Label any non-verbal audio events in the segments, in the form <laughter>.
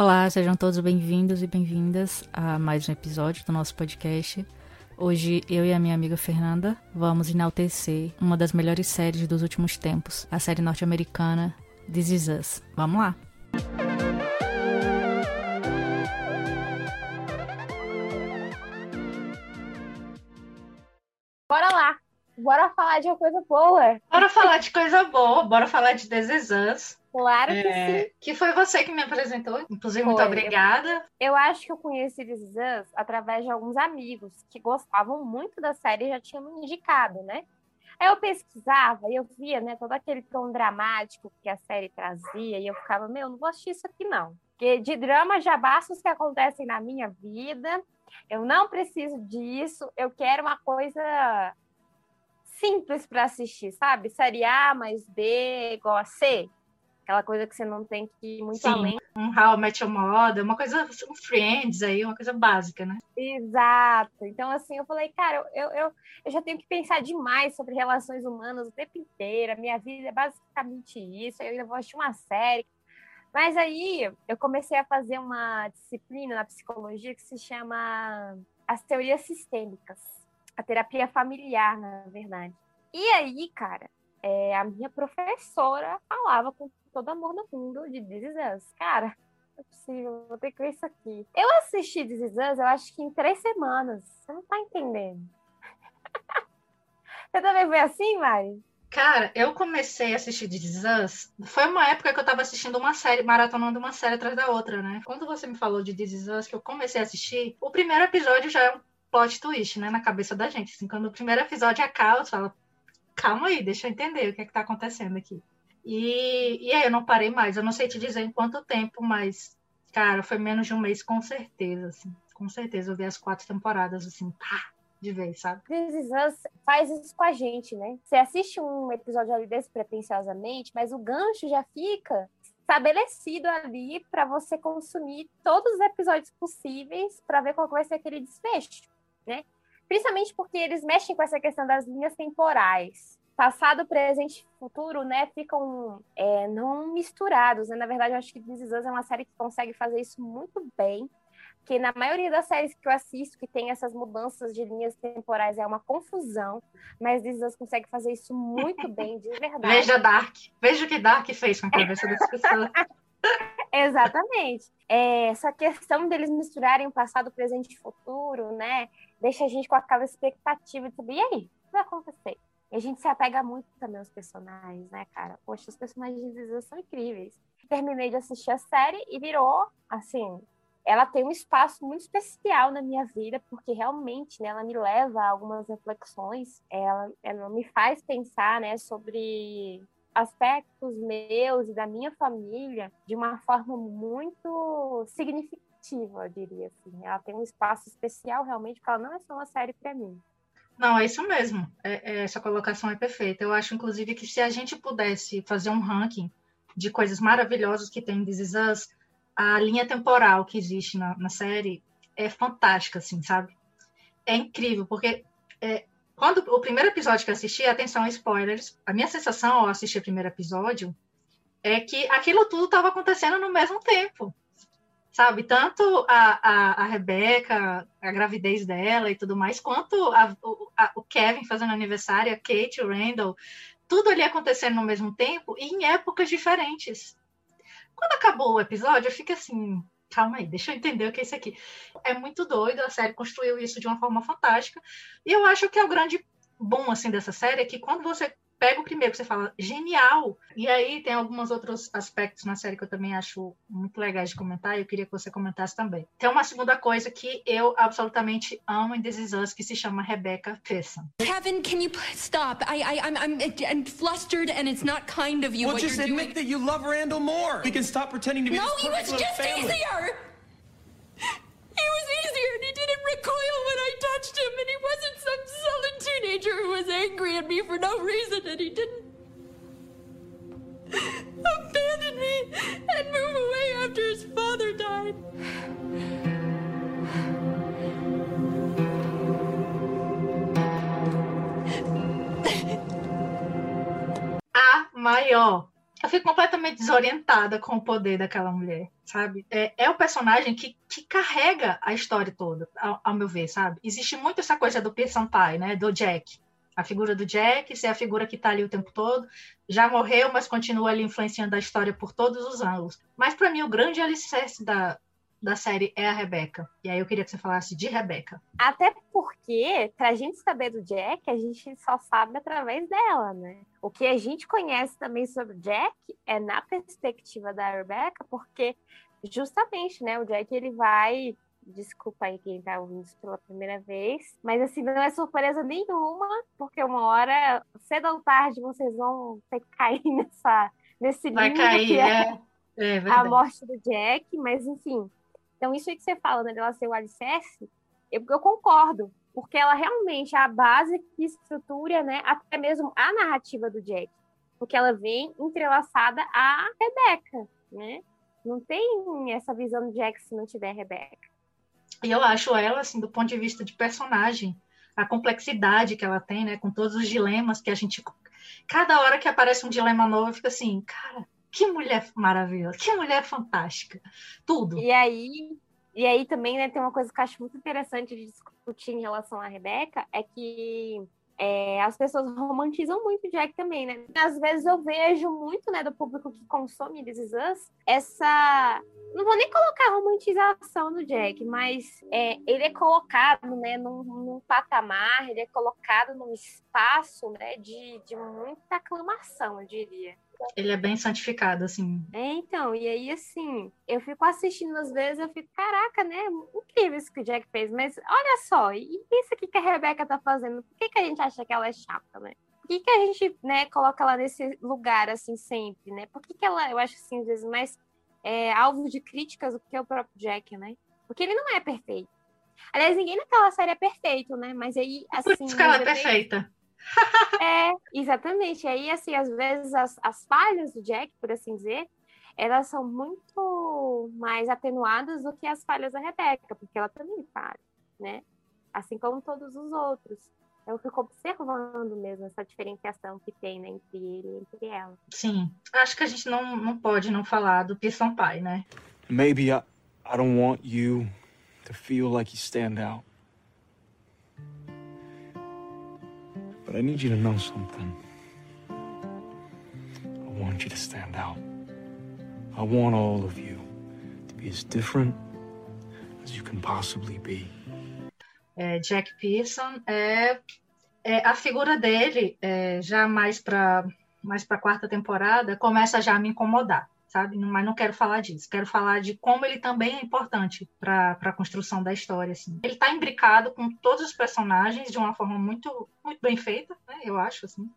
Olá, sejam todos bem-vindos e bem-vindas a mais um episódio do nosso podcast. Hoje eu e a minha amiga Fernanda vamos enaltecer uma das melhores séries dos últimos tempos, a série norte-americana This Is Us. Vamos lá! Bora lá! Bora falar de uma coisa boa! Bora falar de coisa boa, bora falar de This Is Us. Claro que É, sim. que foi você que me apresentou, inclusive, muito Foi. obrigada. Eu acho que eu conheci This Is Us através de alguns amigos que gostavam muito da série e já tinham me indicado, né? Aí eu pesquisava e eu via, né, todo aquele tom dramático que a série trazia e eu ficava, meu, não vou assistir isso aqui não. Porque de drama já basta os que acontecem na minha vida. Eu não preciso disso. Eu quero uma coisa simples para assistir, sabe? Série A mais B igual a C. Aquela coisa que você não tem que ir muito Sim. além. Um How I Met Your Mother, uma coisa, um Friends aí, uma coisa básica, né? Exato. Então, assim, eu falei, cara, eu, eu, eu já tenho que pensar demais sobre relações humanas o tempo inteiro. A minha vida é basicamente isso. Eu ainda vou assistir uma série. Mas aí eu comecei a fazer uma disciplina na psicologia que se chama as teorias sistêmicas, a terapia familiar, na verdade. E aí, cara, é, a minha professora falava com todo amor do mundo de This Is Us. Cara, não é possível, vou ter que ver isso aqui. Eu assisti This Is Us, eu acho que em três semanas. Você não tá entendendo. <laughs> Você também foi assim, Mari? Cara, eu comecei a assistir This Is Us, foi uma época que eu tava assistindo uma série, maratonando uma série atrás da outra, né? Quando você me falou de This Is Us, que eu comecei a assistir, o primeiro episódio já é um plot twist, né? Na cabeça da gente. Assim, quando o primeiro episódio acaba, você fala, calma aí, deixa eu entender o que é que tá acontecendo aqui. E, e aí eu não parei mais, eu não sei te dizer em quanto tempo, mas, cara, foi menos de um mês com certeza, assim. Com certeza, eu vi as quatro temporadas, assim, pá, de vez, sabe? This Is Us faz isso com a gente, né? Você assiste um episódio ali despretensiosamente, mas o gancho já fica estabelecido ali para você consumir todos os episódios possíveis para ver qual vai ser aquele desfecho, né? Principalmente porque eles mexem com essa questão das linhas temporais. Passado, presente e futuro, né, ficam é, não misturados, né? Na verdade, eu acho que This Is Us é uma série que consegue fazer isso muito bem, porque na maioria das séries que eu assisto, que tem essas mudanças de linhas temporais, é uma confusão, mas This Is Us consegue fazer isso muito bem, de <laughs> verdade. Veja Dark. Veja o que Dark fez com a cabeça das pessoas. <laughs> Exatamente. É, essa questão deles misturarem o passado, presente e futuro, né? Deixa a gente com aquela expectativa de saber, e aí, o que vai acontecer? E a gente se apega muito também aos personagens, né, cara? Poxa, os personagens de This Is Us são incríveis. Terminei de assistir a série e virou, assim, ela tem um espaço muito especial na minha vida, porque realmente né, ela me leva a algumas reflexões, ela, ela me faz pensar né, sobre aspectos meus e da minha família de uma forma muito significativa, eu diria assim. Ela tem um espaço especial realmente, porque ela não é só uma série para mim. Não, é isso mesmo. É- é- essa colocação é perfeita. Eu acho, inclusive, que se a gente pudesse fazer um ranking de coisas maravilhosas que tem em This Is Us, a linha temporal que existe na, na série é fantástica, assim, sabe? É incrível, porque é, quando o primeiro episódio que eu assisti, atenção, spoilers, a minha sensação ao assistir o primeiro episódio é que aquilo tudo estava acontecendo no mesmo tempo. Sabe, tanto a, a, a Rebeca, a gravidez dela e tudo mais, quanto a- o, a- o Kevin fazendo aniversário, a Kate, o Randall, tudo ali acontecendo no mesmo tempo e em épocas diferentes. Quando acabou o episódio, eu fico assim, calma aí, deixa eu entender o que é isso aqui. É muito doido, a série construiu isso de uma forma fantástica. E eu acho que é o grande bom assim dessa série é que quando você pega o primeiro, você fala genial. E aí tem alguns outros aspectos na série que eu também acho muito legais de comentar, e eu queria que você comentasse também. Tem uma segunda coisa que eu absolutamente amo em This Is Us, que se chama Rebecca Pearson. Kevin, can you please stop? I, I, I'm, I'm, I'm flustered, and it's not kind of you Well, what just you're admit doing. that you love Randall more. We can stop pretending to be no, he was just family. easier. He was easier, and he didn't recoil when I touched him, and he wasn't some sullen teenager who was angry at me for no reason, and he didn't abandon me and move away after his father died. A maior eu fico completamente desorientada com o poder daquela mulher, sabe? É, é o personagem que, que carrega a história toda, ao, ao, meu ver, sabe? Existe muito essa coisa do Peter Senpai, né? Do Jack. A figura do Jack, ser a figura que tá ali o tempo todo, já morreu, mas continua ali influenciando a história por todos os ângulos. Mas para mim, o grande alicerce da, da série é a Rebeca. E aí eu queria que você falasse de Rebeca. Até porque, pra gente saber do Jack, a gente só sabe através dela, né? O que a gente conhece também sobre o Jack é na perspectiva da Rebeca, porque justamente, né, o Jack ele vai Desculpa aí quem tá ouvindo isso pela primeira vez. Mas assim, não é surpresa nenhuma, porque uma hora, cedo ou tarde, vocês vão ter que cair <laughs> nessa, nesse Vai cair, que é, é, é a morte do Jack, mas enfim, então, isso aí que você fala, né, dela ser o alicerce, eu, eu concordo, porque ela realmente é a base que estrutura, né, até mesmo a narrativa do Jack, porque ela vem entrelaçada à Rebeca, né? Não tem essa visão do Jack se não tiver Rebeca. E eu acho ela, assim, do ponto de vista de personagem, a complexidade que ela tem, né, com todos os dilemas que a gente. Cada hora que aparece um dilema novo, fica assim, cara, que mulher maravilhosa, que mulher fantástica. Tudo. E aí, e aí também, né, tem uma coisa que eu acho muito interessante de discutir em relação à Rebeca, é que é, as pessoas romantizam muito o Jack também, né? Às vezes eu vejo muito, né, do público que consome This Is Us, essa... Não vou nem colocar romantização no Jack, mas é, ele é colocado, né, num, num, patamar, ele é colocado num espaço, né, de, de muita aclamação, eu diria. Ele é bem santificado, assim. É, então, e aí, assim, eu fico assistindo às vezes, eu fico, caraca, né? Incrível isso que o Jack fez, mas olha só, e isso aqui que a Rebeca tá fazendo, por que, que a gente acha que ela é chata, né? Por que, que a gente, né, coloca ela nesse lugar, assim, sempre, né? Por que, que ela, eu acho, assim, às vezes, mais é, alvo de críticas do que o próprio Jack, né? Porque ele não é perfeito. Aliás, ninguém naquela série é perfeito, né? Mas aí, assim. Por isso que ela é perfeita. É, exatamente. E aí, assim, às vezes as, as falhas do Jack, por assim dizer, elas são muito mais atenuadas do que as falhas da Rebeca, porque ela também falha, né? Assim como todos os outros. Eu fico observando mesmo essa diferenciação que tem né, entre ele e entre ela. Sim. Acho que a gente não, não pode não falar do Pearson pai, né? Maybe I, I don't want you to feel like you stand out. But I need you to know something. I want you to stand out. I want all of you to be as different as you can possibly be. É, Jack Pearson é, é, a figura dele é, já mais para mais para quarta temporada começa já a me incomodar sabe? Mas não quero falar disso. Quero falar de como ele também é importante para a construção da história. Assim. Ele está imbricado com todos os personagens de uma forma muito, muito bem feita, né? eu acho. Assim.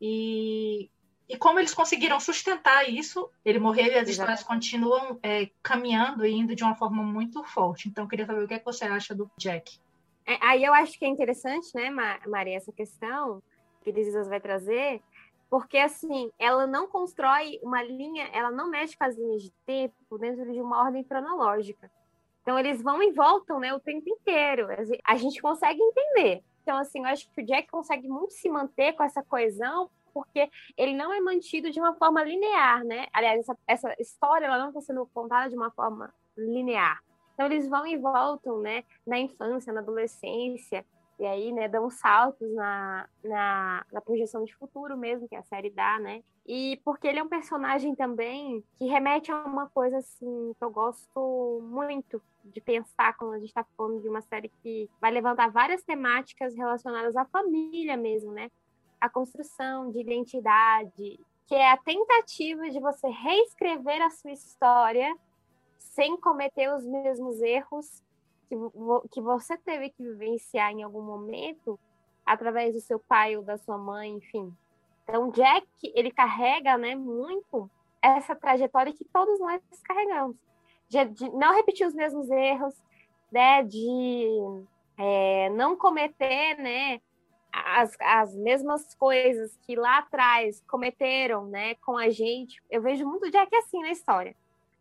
E, e como eles conseguiram sustentar isso, ele morreu e as Exatamente. histórias continuam é, caminhando e indo de uma forma muito forte. Então, eu queria saber o que, é que você acha do Jack. É, aí eu acho que é interessante, né, Maria, essa questão que Desis vai trazer, porque assim, ela não constrói uma linha, ela não mexe com as linhas de tempo dentro de uma ordem cronológica. Então eles vão e voltam, né, o tempo inteiro. A gente consegue entender. Então assim, eu acho que o Jack consegue muito se manter com essa coesão, porque ele não é mantido de uma forma linear, né? Aliás, essa, essa história ela não está sendo contada de uma forma linear. Então eles vão e voltam, né, na infância, na adolescência, e aí, né, dão saltos na, na, na, projeção de futuro mesmo, que a série dá, né? E porque ele é um personagem também que remete a uma coisa, assim, que eu gosto muito de pensar quando a gente está falando de uma série que vai levantar várias temáticas relacionadas à família mesmo, né? A construção de identidade, que é a tentativa de você reescrever a sua história sem cometer os mesmos erros que, que você teve que vivenciar em algum momento através do seu pai ou da sua mãe, enfim. Então, Jack, ele carrega, né, muito essa trajetória que todos nós carregamos. De, de não repetir os mesmos erros, né, de é, não cometer, né, as, as mesmas coisas que lá atrás cometeram, né, com a gente. Eu vejo muito Jack assim na história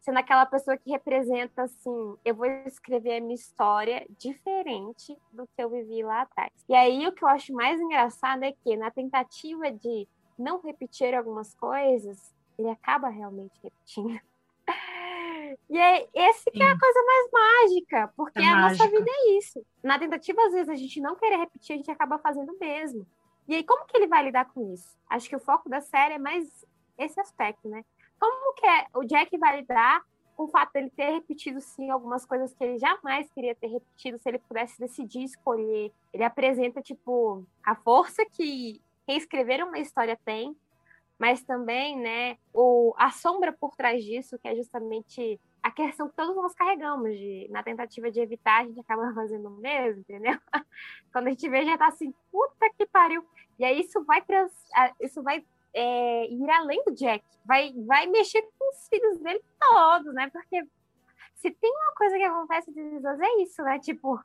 sendo aquela pessoa que representa assim, eu vou escrever a minha história diferente do que eu vivi lá atrás. E aí o que eu acho mais engraçado é que na tentativa de não repetir algumas coisas, ele acaba realmente repetindo. <laughs> E é esse que é a coisa mais mágica, porque É a nossa mágica. vida é isso. Na tentativa, às vezes, a gente não querer repetir, a gente acaba fazendo mesmo. E aí, como que ele vai lidar com isso? Acho que o foco da série é mais esse aspecto, né? Como que é, o Jack vai lidar com o fato dele ter repetido, sim, algumas coisas que ele jamais queria ter repetido se ele pudesse decidir escolher. Ele apresenta, tipo, a força que reescrever uma história tem, mas também, né, o, a sombra por trás disso, que é justamente a questão que todos nós carregamos, de, na tentativa de evitar, a gente acaba <laughs> fazendo o mesmo, entendeu? <laughs> Quando a gente vê, já tá assim, puta que pariu. E aí isso vai, trans, a- isso vai é, ir além do Jack, vai, vai mexer com os filhos dele todos, né? Porque se tem uma coisa que acontece de Us é isso, né? Tipo,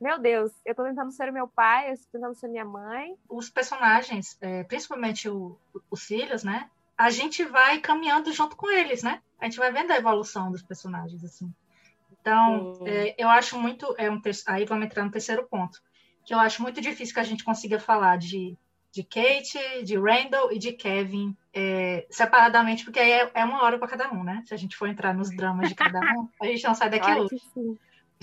meu Deus, eu tô tentando ser o meu pai, eu tô tentando ser minha mãe. Os personagens, é, principalmente o- os filhos, né? A gente vai caminhando junto com eles, né? A gente vai vendo a evolução dos personagens, assim. Então, é, eu acho muito. É um aí vamos entrar no terceiro ponto. Que eu acho muito difícil que a gente consiga falar de, de Kate, de Randall e de Kevin é, separadamente, porque aí é, é uma hora para cada um, né? Se a gente for entrar nos dramas de cada um, a gente não sai daqui hoje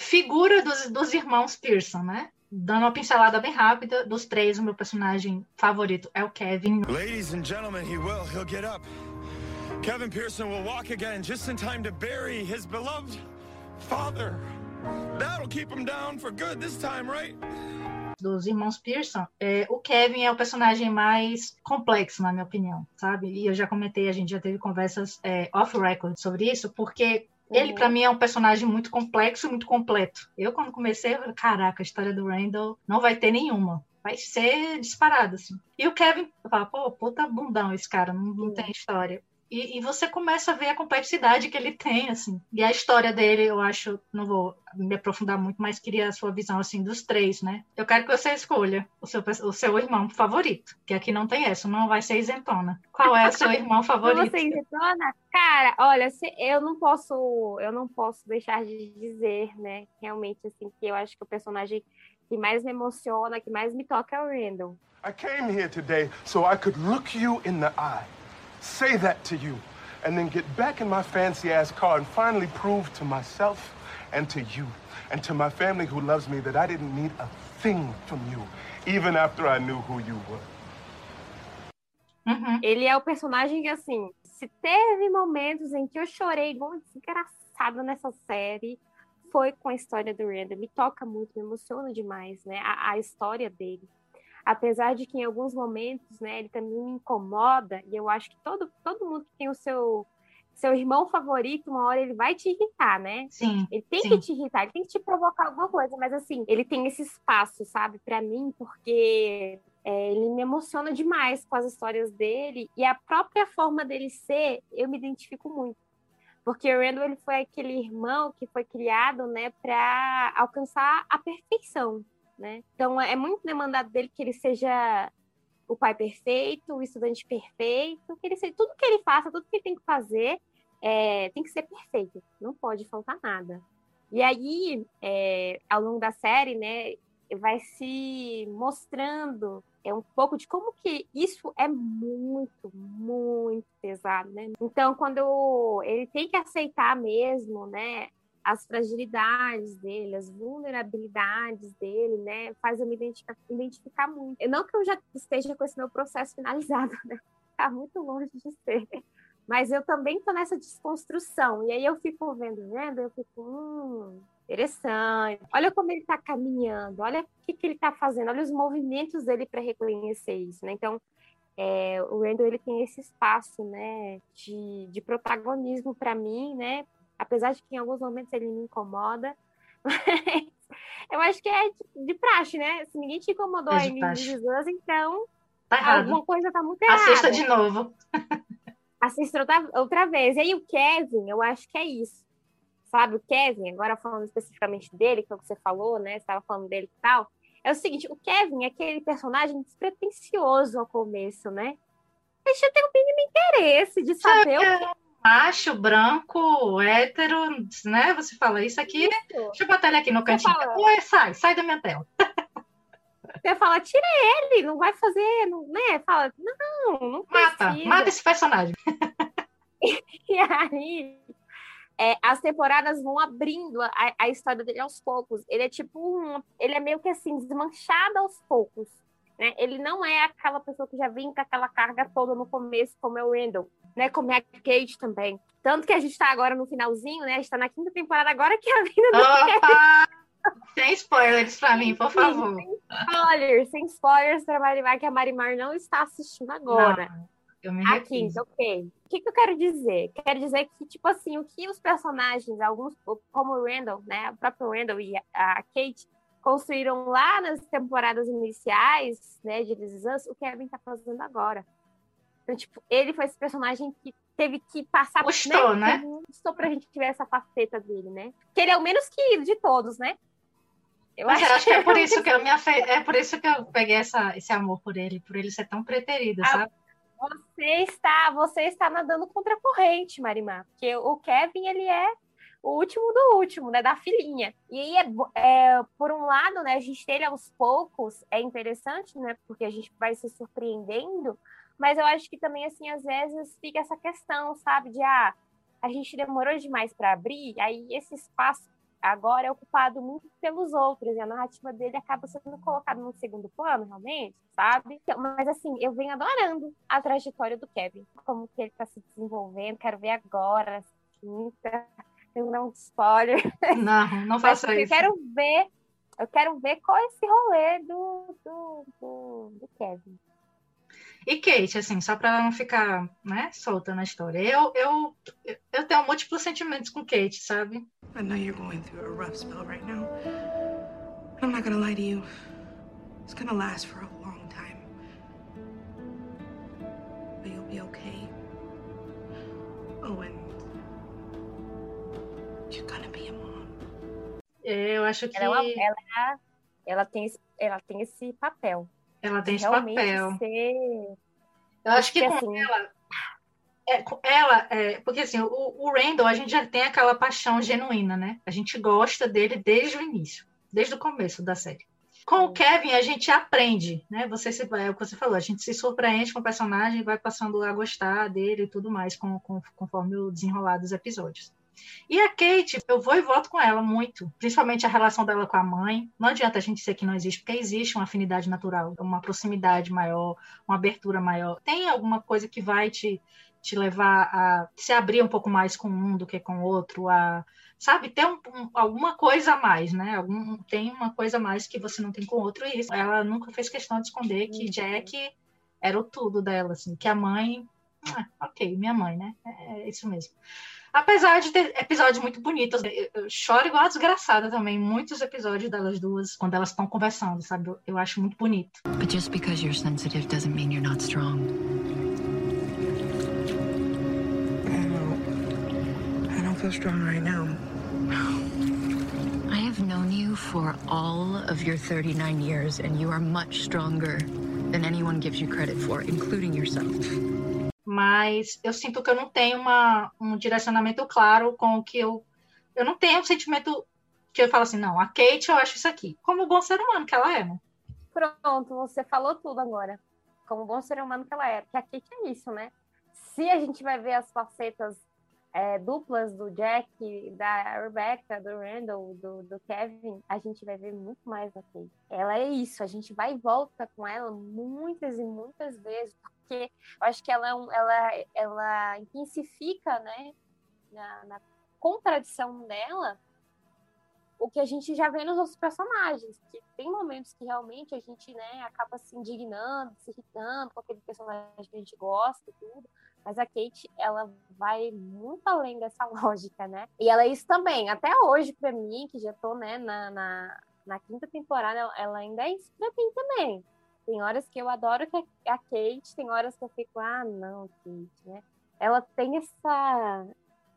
figura dos, dos irmãos Pearson, né? Dando uma pincelada bem rápida, dos três, o meu personagem favorito é o Kevin. Ladies and gentlemen, he will. He'll get up. Kevin Pearson will walk again just in time to bury his beloved father. That'll keep him down for good this time, right? Dos irmãos Pearson, é, o Kevin é o personagem mais complexo, na minha opinião, sabe? E eu já comentei, a gente já teve conversas é, off-record sobre isso, porque ele, Uhum. pra mim, é um personagem muito complexo e muito completo. Eu, quando comecei, eu falei, caraca, a história do Randall não vai ter nenhuma. Vai ser disparado, assim. E o Kevin, eu falo, pô, puta bundão esse cara, não, não tem história. E, e você começa a ver a complexidade que ele tem, assim. E a história dele, eu acho, não vou me aprofundar muito, mas queria a sua visão, assim, dos três, né? Eu quero que você escolha o seu, o seu irmão favorito, que aqui não tem essa, não vai ser isentona. Qual é o seu irmão <laughs> favorito? você, Isentona, cara, olha, se- eu não posso, eu não posso deixar de dizer, né, realmente, assim, que eu acho que o personagem que mais me emociona, que mais me toca é o Randall. I came here today so I could look you in the eye, say that to you, and then get back in my fancy ass car and finally prove to myself and to you and to my family who loves me that I didn't need a thing from you, even after I knew who you were. Uhum. Ele é o personagem que, assim, se teve momentos em que eu chorei igual uma desgraçada nessa série, foi com a história do Randall. Me toca muito, me emociona demais, né? A, a história dele. Apesar de que em alguns momentos, né, ele também me incomoda, e eu acho que todo, todo mundo que tem o seu, seu irmão favorito, uma hora ele vai te irritar, né? Sim. Ele tem Sim. que te irritar, ele tem que te provocar alguma coisa, mas assim, ele tem esse espaço, sabe, Pra mim, porque é, ele me emociona demais com as histórias dele e a própria forma dele ser, eu me identifico muito. Porque o Randall ele foi aquele irmão que foi criado, né, para alcançar a perfeição, né? Então é muito demandado dele que ele seja o pai perfeito, o estudante perfeito, que ele seja, tudo que ele faça, tudo que ele tem que fazer, é, tem que ser perfeito, não pode faltar nada. E aí, é, ao longo da série, né, vai se mostrando é um pouco de como que isso é muito, muito pesado, né? Então, quando ele tem que aceitar mesmo, né, as fragilidades dele, as vulnerabilidades dele, né, faz eu me identificar, identificar muito. Não que eu já esteja com esse meu processo finalizado, <laughs> né? Tá muito longe de ser. Mas eu também tô nessa desconstrução. E aí eu fico vendo, vendo, eu fico, hum, interessante. Olha como ele tá caminhando, olha o que, que ele tá fazendo, olha os movimentos dele para reconhecer isso, né? Então, é, o Randall ele tem esse espaço, né, de, de protagonismo para mim, né? Apesar de que em alguns momentos ele me incomoda, <laughs> mas eu acho que é de, praxe, né? Se ninguém te incomodou É aí em. Jesus, então Tá errado. alguma coisa tá muito errada. Assista de novo. Assista outra, outra vez. E aí o Kevin, eu acho que é isso. Sabe, o Kevin, agora falando especificamente dele, que é o que você falou, né? Você estava falando dele e tal. É o seguinte, o Kevin é aquele personagem despretensioso ao começo, né? A gente tem o mínimo interesse de saber o que É macho, branco, hétero, né? Você fala isso aqui. isso. Deixa eu botar ele aqui no cantinho. Oi, sai, sai da minha tela. Você fala, tira ele, não vai fazer, não, né? Fala, não, não Mata, precisa. mata esse personagem. <laughs> <laughs> E aí, é, as temporadas vão abrindo a, a, história dele aos poucos. Ele é tipo um, ele é meio que assim, desmanchado aos poucos. Né? Ele não é aquela pessoa que já vem com aquela carga toda no começo, como é o Randall, né? Como é a Kate também. Tanto que a gente está agora no finalzinho, né? A gente tá na quinta temporada agora que a vida do <laughs> Sem spoilers para mim, por favor. Sem spoilers, sem spoilers para Marimar, que a Marimar não está assistindo agora. Não, eu me a quinta, ok. O que, que eu quero dizer? Quero dizer que, tipo assim, o que os personagens, alguns, como o Randall, né? O próprio Randall e a Kate, construíram lá nas temporadas iniciais, né, de This Us, o Kevin tá fazendo agora. Então, tipo, ele foi esse personagem que teve que passar... Custou, né? né? Custou pra gente ver essa faceta dele, né? Que ele é o menos querido de todos, né? Eu Mas acho, acho que é por isso <laughs> que eu me afe... é por isso que eu peguei essa, esse amor por ele, por ele ser tão preterido, ah, sabe? Você está, você está nadando contra a corrente, Marimar, porque o Kevin ele é o último do último, né, da filhinha. E aí, é, é, por um lado, né, a gente ter ele aos poucos é interessante, né, porque a gente vai se surpreendendo, mas eu acho que também, assim, às vezes fica essa questão, sabe, de, ah, a gente demorou demais para abrir, aí esse espaço agora é ocupado muito pelos outros, e a narrativa dele acaba sendo colocada no segundo plano, realmente, sabe? Mas, assim, eu venho adorando a trajetória do Kevin, como que ele está se desenvolvendo, quero ver agora, assim, eu não spoiler. <laughs> Não, não faça isso. Eu quero ver, eu quero ver qual é esse rolê do, do, do, do Kevin. E Kate, assim, só para não ficar né, solta na história, eu, eu, eu tenho múltiplos sentimentos com Kate, sabe? I know you're going through a rough spell right now. I'm not gonna lie to you. It's gonna last for a long time. But you'll be okay. Oh, and Eu acho que. Ela, é ela, ela, tem, ela tem esse papel. Ela tem esse papel. Ser... Eu acho que com assim... ela. É, ela, é, porque assim, o, o Randall, a gente já tem aquela paixão genuína, né? A gente gosta dele desde o início, desde o começo da série. Com o Kevin, a gente aprende, né? Você se, é o que você falou, a gente se surpreende com o personagem vai passando a gostar dele e tudo mais com, com, conforme o desenrolar dos episódios. E a Kate, eu vou e volto com ela muito, principalmente a relação dela com a mãe. Não adianta a gente dizer que não existe, porque existe uma afinidade natural, uma proximidade maior, uma abertura maior. Tem alguma coisa que vai te, te levar a se abrir um pouco mais com um do que com o outro, a sabe, ter um, um, alguma coisa a mais, né? Algum, tem uma coisa a mais que você não tem com o outro, e isso. Ela nunca fez questão de esconder que Jack era o tudo dela, assim, que a mãe. Ah, ok, minha mãe, né? É, é isso mesmo. Apesar de ter episódios muito bonitos, eu choro igual a desgraçada também. Muitos episódios delas duas, quando elas estão conversando, sabe? Eu, eu acho muito bonito. But just because you're sensitive doesn't mean you're not strong. I don't, I don't feel strong right now. I have known you for all of your 39 years, and you are much stronger than anyone gives you credit for, including yourself mas eu sinto que eu não tenho uma, um direcionamento claro com o que eu. Eu não tenho um sentimento que eu falo assim, não, a Kate eu acho isso aqui. Como bom ser humano que ela é, né? Pronto, você falou tudo agora. Como bom ser humano que ela é. Porque a Kate é isso, né? Se a gente vai ver as facetas é, duplas do Jack, da Rebecca, do Randall, do, do, Kevin, a gente vai ver muito mais da Kate. Ela é isso, a gente vai e volta com ela muitas e muitas vezes, porque eu acho que ela, é ela, ela intensifica, né, na, na contradição dela, o que a gente já vê nos outros personagens, que tem momentos que realmente a gente, né, acaba se indignando, se irritando com aquele personagem que a gente gosta e tudo, mas a Kate, ela vai muito além dessa <laughs> lógica, né? E ela é isso também, até hoje para mim, que já tô, né, na, na, na quinta temporada, ela ainda é isso pra mim também. Tem horas que eu adoro a Kate, tem horas que eu fico, ah, não, Kate, né? Ela tem essa,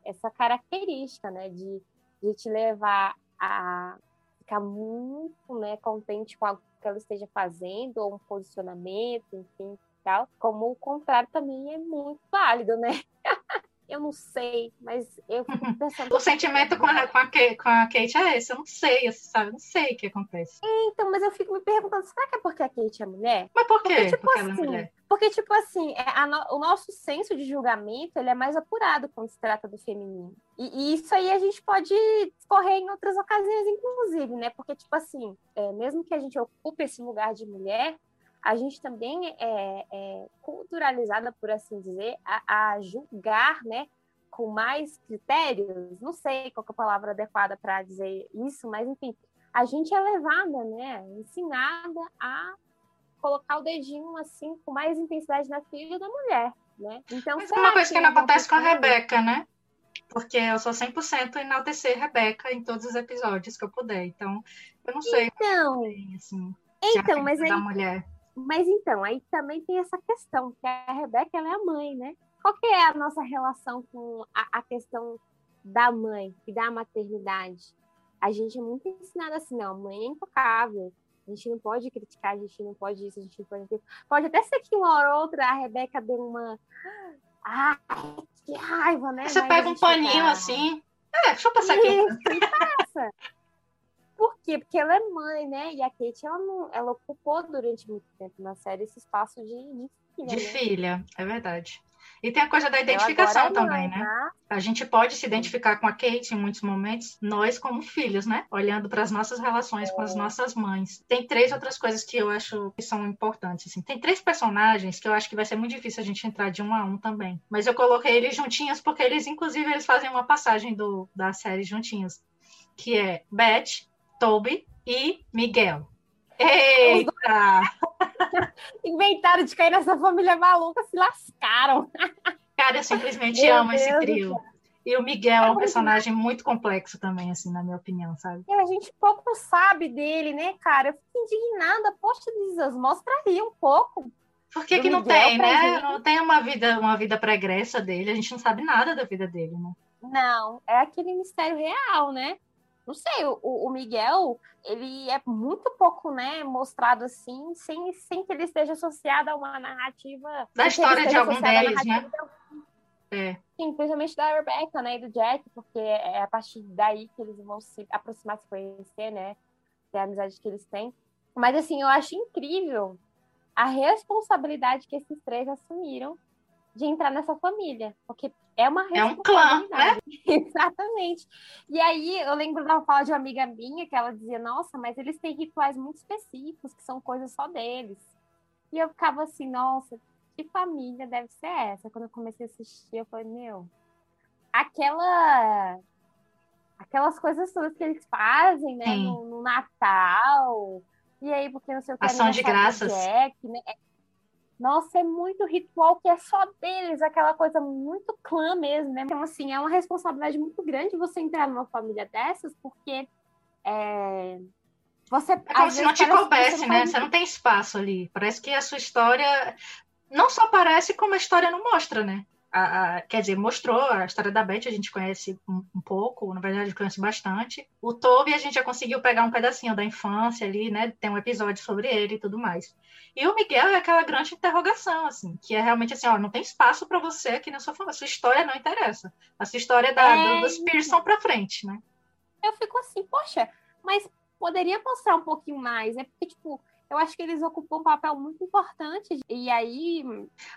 essa característica, né, de, de te levar a ficar muito, né, contente com algo que ela esteja fazendo, ou um posicionamento, enfim, tal. Como o contrário também é muito válido, né? <laughs> Eu não sei, mas eu fico pensando. o sentimento com a, com, a Kate, com a Kate é esse, eu não sei, sabe? Eu não sei o que acontece. Então, mas eu fico me perguntando, será que é porque a Kate é mulher? Mas por quê? Porque, tipo porque ela é assim, mulher. porque, tipo assim, é, no- o nosso senso de julgamento ele é mais apurado quando se trata do feminino. E, e isso aí a gente pode discorrer em outras ocasiões, inclusive, né? Porque, tipo assim, é, mesmo que a gente ocupe esse lugar de mulher, a gente também é, é culturalizada, por assim dizer, a, a julgar, né? Com mais critérios, não sei qual é a palavra adequada para dizer isso, mas enfim, a gente é levada, né? Ensinada a colocar o dedinho assim com mais intensidade na filha da mulher, né? Então, Mas é uma coisa que não vão acontece com a? Rebeca, né? Porque eu sou 100% enaltecer Rebeca em todos os episódios que eu puder. Então, eu não sei. Então, assim, então, mas aí, mulher. Mas então, aí também tem essa questão, que a Rebeca ela é a mãe, né? Qual que é a nossa relação com a, a questão da mãe e da maternidade? A gente é muito ensinada assim, não, a mãe é intocável. A gente não pode criticar, a gente não pode isso, a gente não pode. Pode até ser que uma hora ou outra a Rebeca dê uma. Ai, que raiva, né? Você Mas pega um paninho fica- assim. É, deixa eu passar aqui. Isso, e passa. Por quê? Porque ela é mãe, né? E a Kate, ela, não, ela ocupou durante muito tempo na série esse espaço de, de filha. De né? filha, é verdade. E tem a coisa da identificação é também, né? tá? A gente pode se identificar com a Kate em muitos momentos, nós como filhos, né? Olhando para as nossas relações com É. as nossas mães. Tem três outras coisas que eu acho que são importantes. Assim. Tem três personagens que eu acho que vai ser muito difícil a gente entrar de um a um também. Mas eu coloquei eles juntinhos porque eles, inclusive, eles fazem uma passagem do, da série juntinhos. Que é Beth, Toby e Miguel. Eita! <laughs> Inventaram de cair nessa família maluca, se lascaram. Cara, eu simplesmente Meu amo esse Deus trio. E o Miguel é um personagem muito complexo também, assim, na minha opinião, sabe? E a gente pouco sabe dele, né, cara? Eu fico indignada. Poxa, Jesus, mostra aí um pouco. Por que, que não Miguel tem, né? gente. Não tem uma vida, uma vida pregressa dele, a gente não sabe nada da vida dele, né? Não, é aquele mistério real, né? Não sei, o, o Miguel, ele é muito pouco, né, mostrado assim, sem, sem que ele esteja associado a uma narrativa. Da história de algum deles, né? É. Sim, principalmente da Rebecca, né, e do Jack, porque é a partir daí que eles vão se aproximar, se conhecer, né, ter a amizade que eles têm. Mas, assim, eu acho incrível a responsabilidade que esses três assumiram de entrar nessa família, porque é uma É um clã, responsabilidade. <laughs> Exatamente. E aí, eu lembro da fala de uma amiga minha, que ela dizia, nossa, mas eles têm rituais muito específicos, que são coisas só deles. E eu ficava assim, nossa, que família deve ser essa? Quando eu comecei a assistir, eu falei, meu, aquela. Aquelas coisas todas que eles fazem, né? No, no Natal. E aí, porque não sei o que. Ação de graças. Jack, né? Nossa, é muito ritual que é só deles, aquela coisa muito clã mesmo, né? Então, assim, é uma responsabilidade muito grande você entrar numa família dessas, porque é, você. É como se não te coubesse, né? Você não tem espaço ali. Parece que a sua história não só parece, como a história não mostra, né? A- a- quer dizer, mostrou a história da Beth, a gente conhece um, um pouco, na verdade, conhece bastante. O Toby, a gente já conseguiu pegar um pedacinho da infância ali, né? Tem um episódio sobre ele e tudo mais. E o Miguel é aquela grande interrogação, assim, que é realmente assim, ó, não tem espaço para você aqui na sua família. Sua história não interessa. A sua história é da, É, do- dos Pearson pra frente, né? eu fico assim, poxa, mas poderia mostrar um pouquinho mais, né? Porque, tipo, eu acho que eles ocupam um papel muito importante. E aí,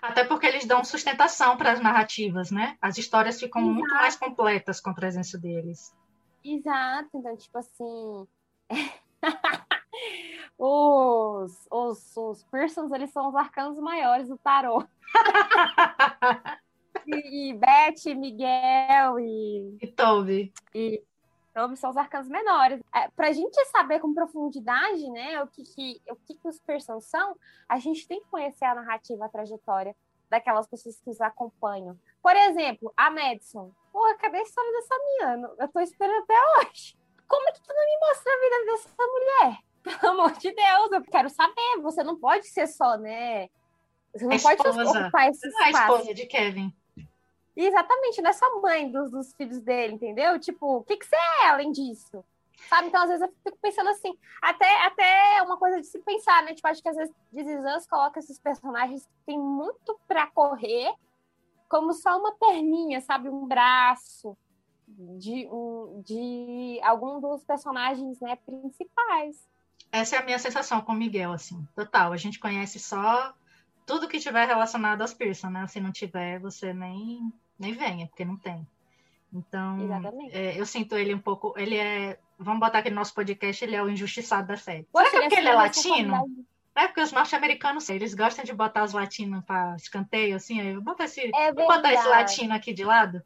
Até porque eles dão sustentação para as narrativas, né? As histórias ficam muito mais completas com a presença deles. exato, então, tipo assim. <laughs> os, os, os Pearsons, eles são os arcanos maiores do tarô. <laughs> e, e Beth, Miguel e, E Toby. e Toby são os arcanos menores. É, pra gente saber com profundidade, né, o que, que, o que, que os Pearsons são, a gente tem que conhecer a narrativa, a trajetória daquelas pessoas que os acompanham. Por exemplo, a Madison. Porra, cadê a história dessa menina? Eu tô esperando até hoje. Como é que tu não me mostra a vida dessa mulher? <laughs> Pelo amor de Deus, eu quero saber. Você não pode ser só, né? Você não A pode esposa. ocupar esse Não é a espaço. esposa de Kevin. Exatamente, não é só mãe dos, dos filhos dele, entendeu? Tipo, o que, que você é além disso? Sabe? Então, às vezes, eu fico pensando assim, até, até uma coisa de se pensar, né? Tipo, acho que às vezes Us coloca esses personagens que têm muito pra correr como só uma perninha, sabe? Um braço de, um, de algum dos personagens né, principais. Essa é a minha sensação com o Miguel, assim, total. A gente conhece só tudo que tiver relacionado aos Pearson, né? Se não tiver, você nem, nem venha, porque não tem. Então, é, eu sinto ele um pouco. Ele é. Vamos botar aqui no nosso podcast, ele é o injustiçado da série. Será que é porque ele é latino? É porque os norte-americanos, eles gostam de botar os latinos para escanteio, assim, aí eu esse, é vou botar esse latino aqui de lado.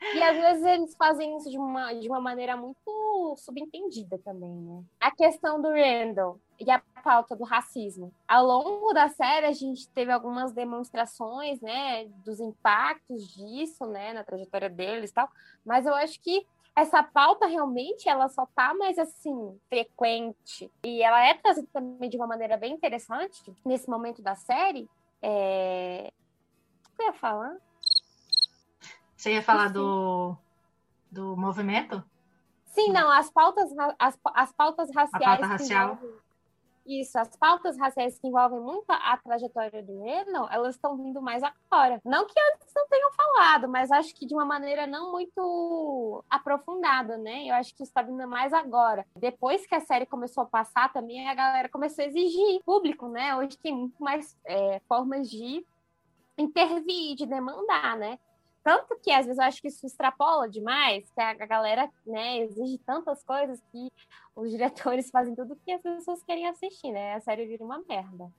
E às vezes eles fazem isso de uma, de uma maneira muito subentendida também, né? A questão do Randall e a pauta do racismo. Ao longo da série, a gente teve algumas demonstrações, né, dos impactos disso, né, na trajetória deles e tal, mas eu acho que essa pauta realmente ela só tá mais assim frequente e ela é trazida também de uma maneira bem interessante nesse momento da série. É... O que eu ia falar? Você ia falar do, do movimento? Sim, não, as pautas, as, as pautas raciais. A pauta racial. Envolvem, isso, as pautas raciais que envolvem muito a trajetória do Lennon, elas estão vindo mais agora. Não que antes não tenham falado, mas acho que de uma maneira não muito aprofundada, né? Eu acho que está vindo mais agora. Depois que a série começou a passar, também a galera começou a exigir público, né? Hoje tem muito mais é, formas de intervir, de demandar, né? Tanto que às vezes eu acho que isso extrapola demais, que a galera né, exige tantas coisas que os diretores <laughs> fazem tudo que as pessoas querem assistir, né? A série vira uma merda.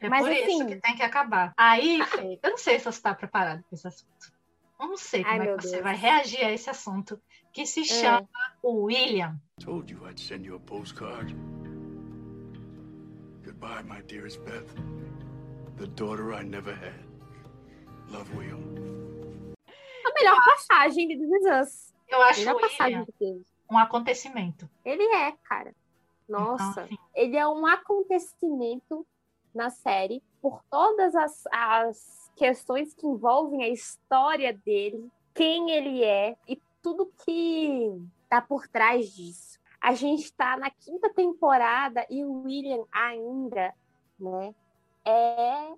É Mas, por assim... isso que tem que acabar. Aí, Fê, eu não sei se você está preparado para esse assunto. Eu não sei como Ai, é que você Deus. vai reagir a esse assunto que se é. chama é. o William. Told you I'd send you a postcard. Goodbye, my dearest Beth. The daughter I never had. Love, William melhor passagem de This Eu acho melhor passagem que um acontecimento. Ele é, cara. Nossa, então, ele é um acontecimento na série por todas as, as questões que envolvem a história dele, quem ele é e tudo que tá por trás disso. A gente está na quinta temporada e o William ainda, né, é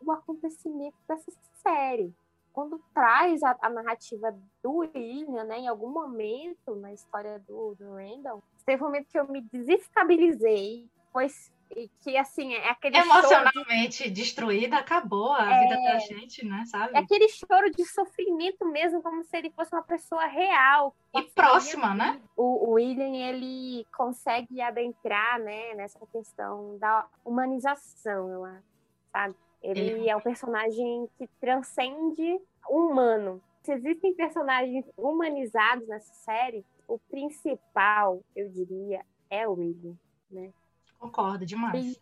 o acontecimento dessa série quando traz a, a, narrativa do William, né, em algum momento na história do, do Randall, teve um momento que eu me desestabilizei, pois que assim é aquele emocionalmente de... destruída acabou a é... vida da gente né sabe? É aquele choro de sofrimento mesmo como se ele fosse uma pessoa real. E próxima né? o, o William ele consegue adentrar né nessa questão da humanização eu acho sabe ele é. um personagem que transcende o humano. Se existem personagens humanizados nessa série, o principal, eu diria, é o William, né? Concordo demais. E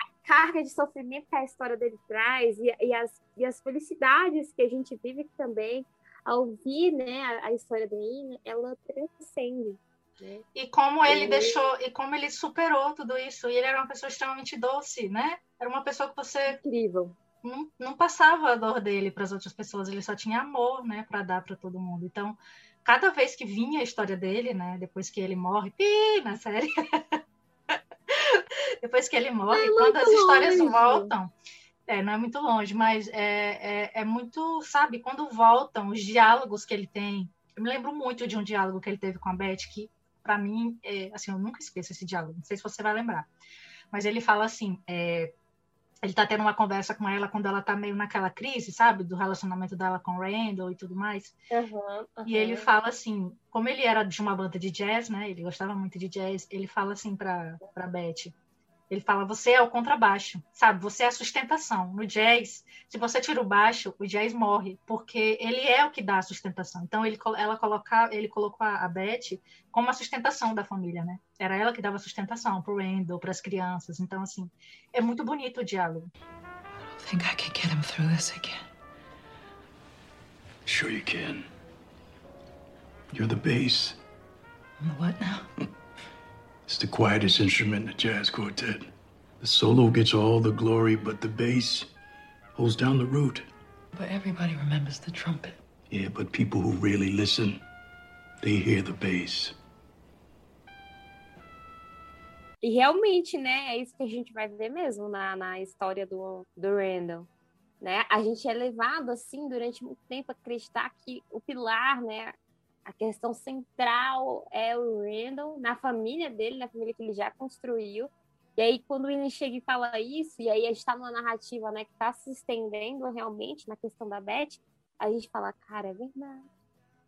a carga de sofrimento que a história dele traz e, e, as, e as felicidades que a gente vive também ao ouvir né, a, a história dele, ela transcende. E como ele, ele deixou, e como ele superou tudo isso, e ele era uma pessoa extremamente doce, né? Era uma pessoa que você. Incrível. Não, não passava a dor dele para as outras pessoas, ele só tinha amor, né, para dar para todo mundo. Então, cada vez que vinha a história dele, né, depois que ele morre, pi, na série. <laughs> depois que ele morre, é quando as histórias longe. voltam, é, não é muito longe, mas é, é, é, muito, sabe, quando voltam os diálogos que ele tem. Eu me lembro muito de um diálogo que ele teve com a Beth, que para mim, é, assim, eu nunca esqueço esse diálogo, não sei se você vai lembrar. Mas ele fala assim, é, ele tá tendo uma conversa com ela quando ela tá meio naquela crise, sabe? Do relacionamento dela com o Randall e tudo mais. Uhum, uhum. E ele fala assim, como ele era de uma banda de jazz, né? Ele gostava muito de jazz, ele fala assim pra, pra Beth, ele fala, você é o contrabaixo, sabe? Você é a sustentação. No jazz, se você tira o baixo, o jazz morre, porque ele é o que dá a sustentação. Então, ele, ela coloca, ele colocou a Beth como a sustentação da família, né? Era ela que dava sustentação pro Randall, para as crianças. Então, assim, é muito bonito o diálogo. I think I can get him through this again. Sure you can. You're the bass. I'm the what now? <laughs> It's the quietest instrument in the jazz quartet. The solo gets all the glory, but the bass holds down the root. But everybody remembers the trumpet. Yeah, but people who really listen, they hear the bass. E realmente, né, é isso que a gente vai ver mesmo na, na história do, do Randall. né? A gente é levado assim durante muito tempo a acreditar que o pilar, né, a questão central é o Randall na família dele, na família que ele já construiu. E aí, quando ele chega e fala isso, e aí a gente está numa narrativa né, que está se estendendo realmente na questão da Beth, a gente fala, cara, é verdade.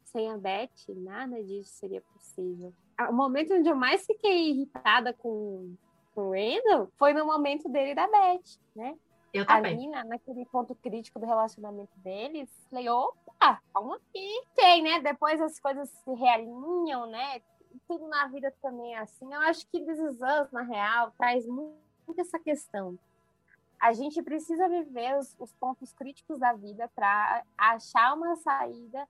Sem a Beth, nada disso seria possível. O momento onde eu mais fiquei irritada com, com o Randall foi no momento dele e da Beth, né? Eu também. Ali, naquele ponto crítico do relacionamento deles, falei, opa, calma aqui. Tem, né? Depois as coisas se realinham, né? Tudo na vida também é assim. Eu acho que This na real, traz muito essa questão. A gente precisa viver os, os pontos críticos da vida para achar uma saída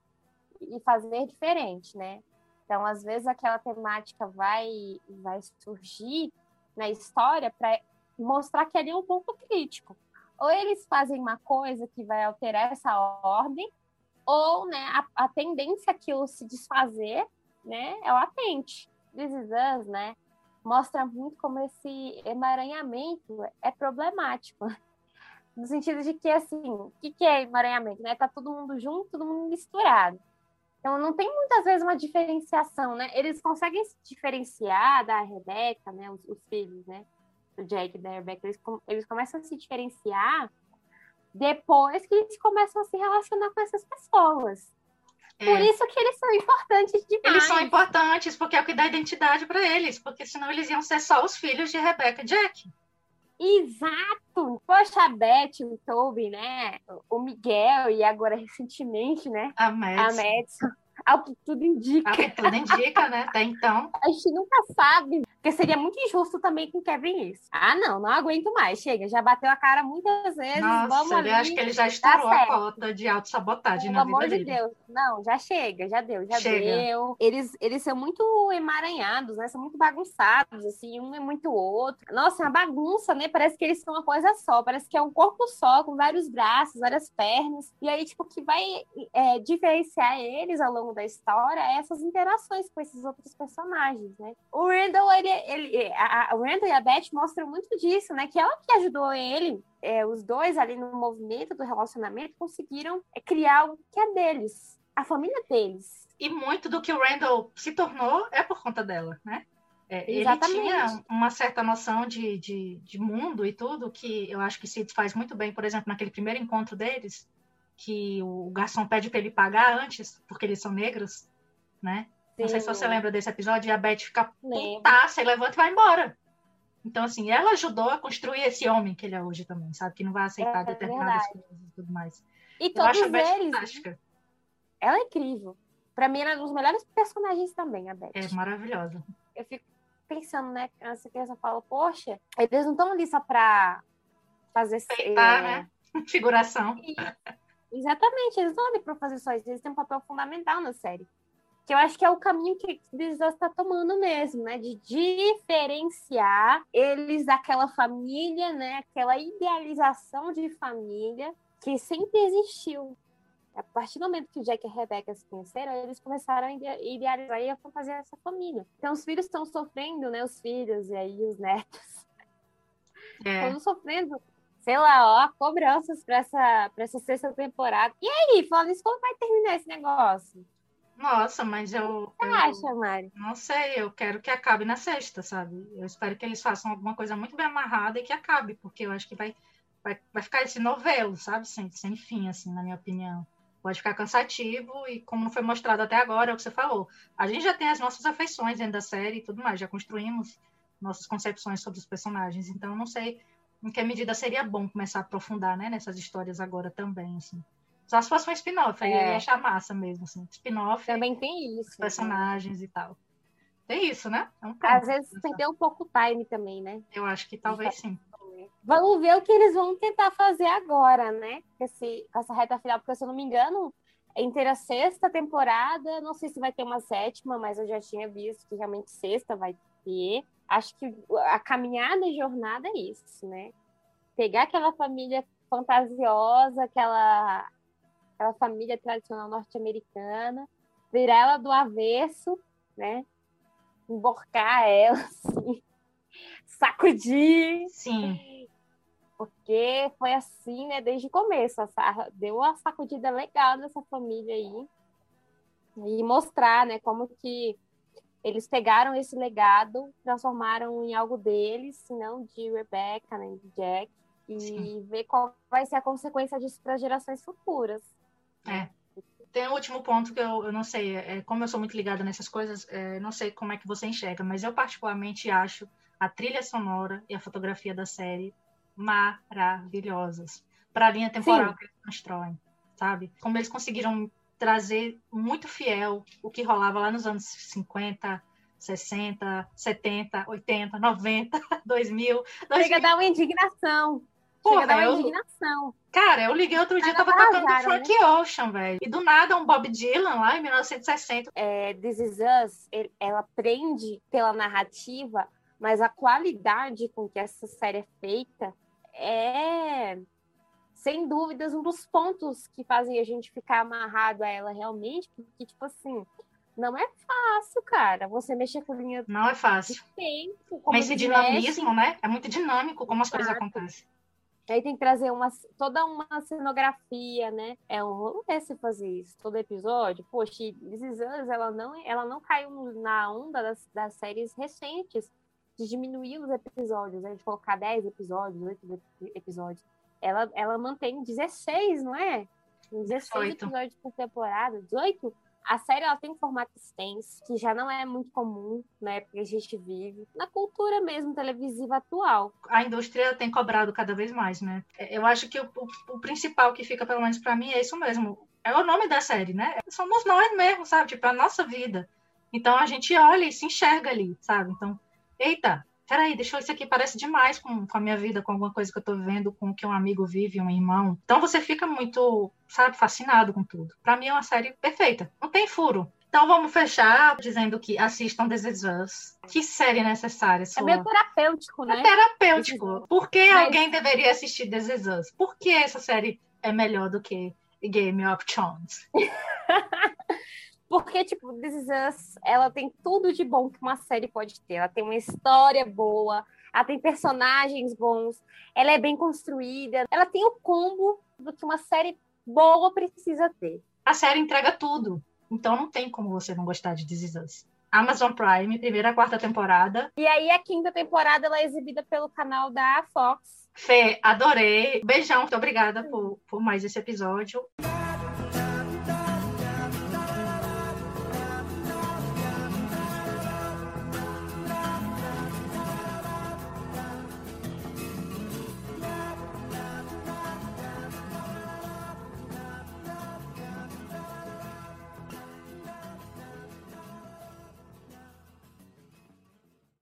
e fazer diferente, né? Então, às vezes, aquela temática vai, vai surgir na história para mostrar que ali é um ponto crítico ou eles fazem uma coisa que vai alterar essa ordem, ou né, a, a tendência aquilo se desfazer né, é latente. This is Us, né, mostra muito como esse emaranhamento é problemático. <laughs> No sentido de que, assim, o que, que é emaranhamento? Né? Tá todo mundo junto, todo mundo misturado. Então, não tem muitas vezes uma diferenciação, né? Eles conseguem se diferenciar da Rebeca, né? Os, os filhos, né? do Jack e da Rebecca, eles, eles começam a se diferenciar depois que eles começam a se relacionar com essas pessoas. Por É. isso que eles são importantes demais. Eles são importantes porque é o que dá identidade para eles, porque senão eles iam ser só os filhos de Rebecca e Jack. Exato! Poxa, a Beth, o Toby, né? O Miguel e agora recentemente, né? A A Madison. Madison. Ao que tudo indica. Ao que tudo indica, né? <laughs> Até então. A gente nunca sabe, porque seria muito injusto também com Kevin isso. Ah, não, não aguento mais. Chega, já bateu a cara muitas vezes. vamos Nossa, ali, eu acho que ele já dá estourou a certo. cota de autossabotagem Pelo na vida amor de dele. Deus. Não, já chega, já deu, já Chega. deu. Eles, eles são muito emaranhados, né? São muito bagunçados, assim, um é muito o outro. Nossa, é uma bagunça, né? Parece que eles são uma coisa só, parece que é um corpo só, com vários braços, várias pernas. E aí, tipo, o que vai é, diferenciar eles ao longo da história é essas interações com esses outros personagens, né? O Randall, ele, ele, a, a- o Randall e a Beth mostram muito disso, né? Que ela que ajudou ele é, os dois ali no movimento do relacionamento conseguiram é, criar algo que é deles, a família deles. E muito do que o Randall se tornou é por conta dela, né? É, ele tinha uma certa noção de, de, de mundo e tudo, que eu acho que se faz muito bem, por exemplo, naquele primeiro encontro deles, que o garçom pede para ele pagar antes, porque eles são negros, né? Não sei se você Sim. lembra desse episódio, e a Beth fica putaça e levanta e vai embora. Então, assim, ela ajudou a construir esse homem que ele é hoje também, sabe? Que não vai aceitar É determinadas verdade. coisas e tudo mais. E Eu acho a todos Beth eles, fantástica. ela é incrível. Pra mim, ela é um dos melhores personagens também, a Beth. É maravilhosa. Eu fico pensando, né? Essa criança fala, poxa, eles não estão ali só pra fazer... Peitar, é, né? <laughs> Figuração. Exatamente, eles não ali para fazer só isso, eles têm um papel fundamental na série. Que eu acho que é o caminho que This está tomando mesmo, né? De diferenciar eles daquela família, né? Aquela idealização de família que sempre existiu. A partir do momento que o Jack e a Rebecca se conheceram, eles começaram a ide- idealizar e a fazer essa família. Então os filhos estão sofrendo, né? Os filhos e aí os netos <laughs> É. estão sofrendo, sei lá, ó, cobranças para essa, pra essa sexta temporada. E aí, falando isso, como vai terminar esse negócio? Nossa, mas eu, você eu acha, Mari? não sei, eu quero que acabe na sexta, sabe? Eu espero que eles façam alguma coisa muito bem amarrada e que acabe, porque eu acho que vai, vai, vai ficar esse novelo, sabe? Sem, sem fim, assim, na minha opinião. Pode ficar cansativo e, como não foi mostrado até agora, é o que você falou. A gente já tem as nossas afeições dentro da série e tudo mais, já construímos nossas concepções sobre os personagens, então eu não sei em que medida seria bom começar a aprofundar, né, nessas histórias agora também, assim. Só se fosse um spin-off, aí eu É. ia achar massa mesmo, assim. Spin-off, Também tem isso. né? personagens e tal. Tem isso, né? É um ponto. Às vezes tem que um pouco time também, né? Eu acho que talvez sim. Vamos ver o que eles vão tentar fazer agora, né? Com, esse, essa reta final, porque se eu não me engano, entre a sexta temporada, não sei se vai ter uma sétima, mas eu já tinha visto que realmente sexta vai ter. Acho que a caminhada e jornada é isso, né? Pegar aquela família fantasiosa, aquela, aquela família tradicional norte-americana, virar ela do avesso, né? Emborcar ela, <laughs> assim, sacudir, Sim. Porque foi assim, né, desde o começo. Deu uma sacudida legal nessa família aí. E mostrar, né, como que eles pegaram esse legado, transformaram em algo deles, se não de Rebecca, né, de Jack, e Sim. ver qual vai ser a consequência disso para gerações futuras. É. Tem um último ponto que eu, eu não sei, é, como eu sou muito ligada nessas coisas, é, não sei como é que você enxerga, mas eu particularmente acho a trilha sonora e a fotografia da série maravilhosas para a linha temporal Sim. que eles constroem, sabe? Como eles conseguiram trazer muito fiel o que rolava lá nos anos 50, 60, 70, 80, 90, 2000. 2000. Chega a dar uma indignação. Porra, Chega a dar uma eu... indignação. Cara, eu liguei outro dia, tava tocando né? Frank né? Ocean, velho. E do nada, um Bob Dylan lá em 1960. É, This Is Us, ela prende pela narrativa, mas a qualidade com que essa série é feita é, sem dúvidas, um dos pontos que fazem a gente ficar amarrado a ela realmente, porque, tipo assim, não é fácil, cara, você mexer com linha. Não é fácil. Tempo, Mas esse dinamismo, né? É muito dinâmico como as coisas acontecem. Aí tem que trazer uma, toda uma cenografia, né? É um rolê se fazer isso. Todo episódio. Poxa, This Is Us, ela não, ela não caiu na onda das, das séries recentes de diminuir os episódios, né? de colocar 10 episódios, 8 episódios. Ela, ela mantém 16, não é? 16 18. episódios por temporada, 18? A série ela tem um formato extenso, que já não é muito comum na época que a gente vive, na cultura mesmo televisiva atual. A indústria tem cobrado cada vez mais, né? Eu acho que o, o, o principal que fica, pelo menos para mim, é isso mesmo. É o nome da série, né? Somos nós mesmo, sabe? Tipo, a nossa vida. Então a gente olha e se enxerga ali, sabe? Então, eita, peraí, deixa eu, isso aqui parece demais com, com a minha vida, com alguma coisa que eu tô vivendo, com o que um amigo vive, um irmão. Então você fica muito, sabe, fascinado com tudo. Para mim é uma série perfeita, não tem furo. Então vamos fechar dizendo que assistam This Is Us. Que série necessária, sua. É meio terapêutico, né? É terapêutico. Por que Mas... alguém deveria assistir This Is Us? Por que essa série é melhor do que Game of Thrones? <laughs> Porque, tipo, This Is Us, ela tem tudo de bom que uma série pode ter. Ela tem uma história boa, ela tem personagens bons, ela é bem construída, ela tem o combo do que uma série boa precisa ter. A série entrega tudo, então não tem como você não gostar de This Is Us. Amazon Prime, primeira quarta temporada. E aí a quinta temporada ela é exibida pelo canal da Fox. Fê, adorei. Beijão, muito obrigada por, por mais esse episódio.